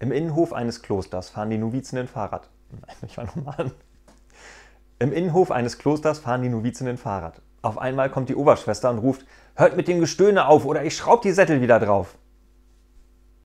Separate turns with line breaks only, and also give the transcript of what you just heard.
Im Innenhof eines Klosters fahren die Novizinnen Fahrrad. Nein, ich war nochmal. Im Innenhof eines Klosters fahren die Novizinnen Fahrrad. Auf einmal kommt die Oberschwester und ruft: Hört mit dem Gestöhne auf oder ich schraub die Sättel wieder drauf.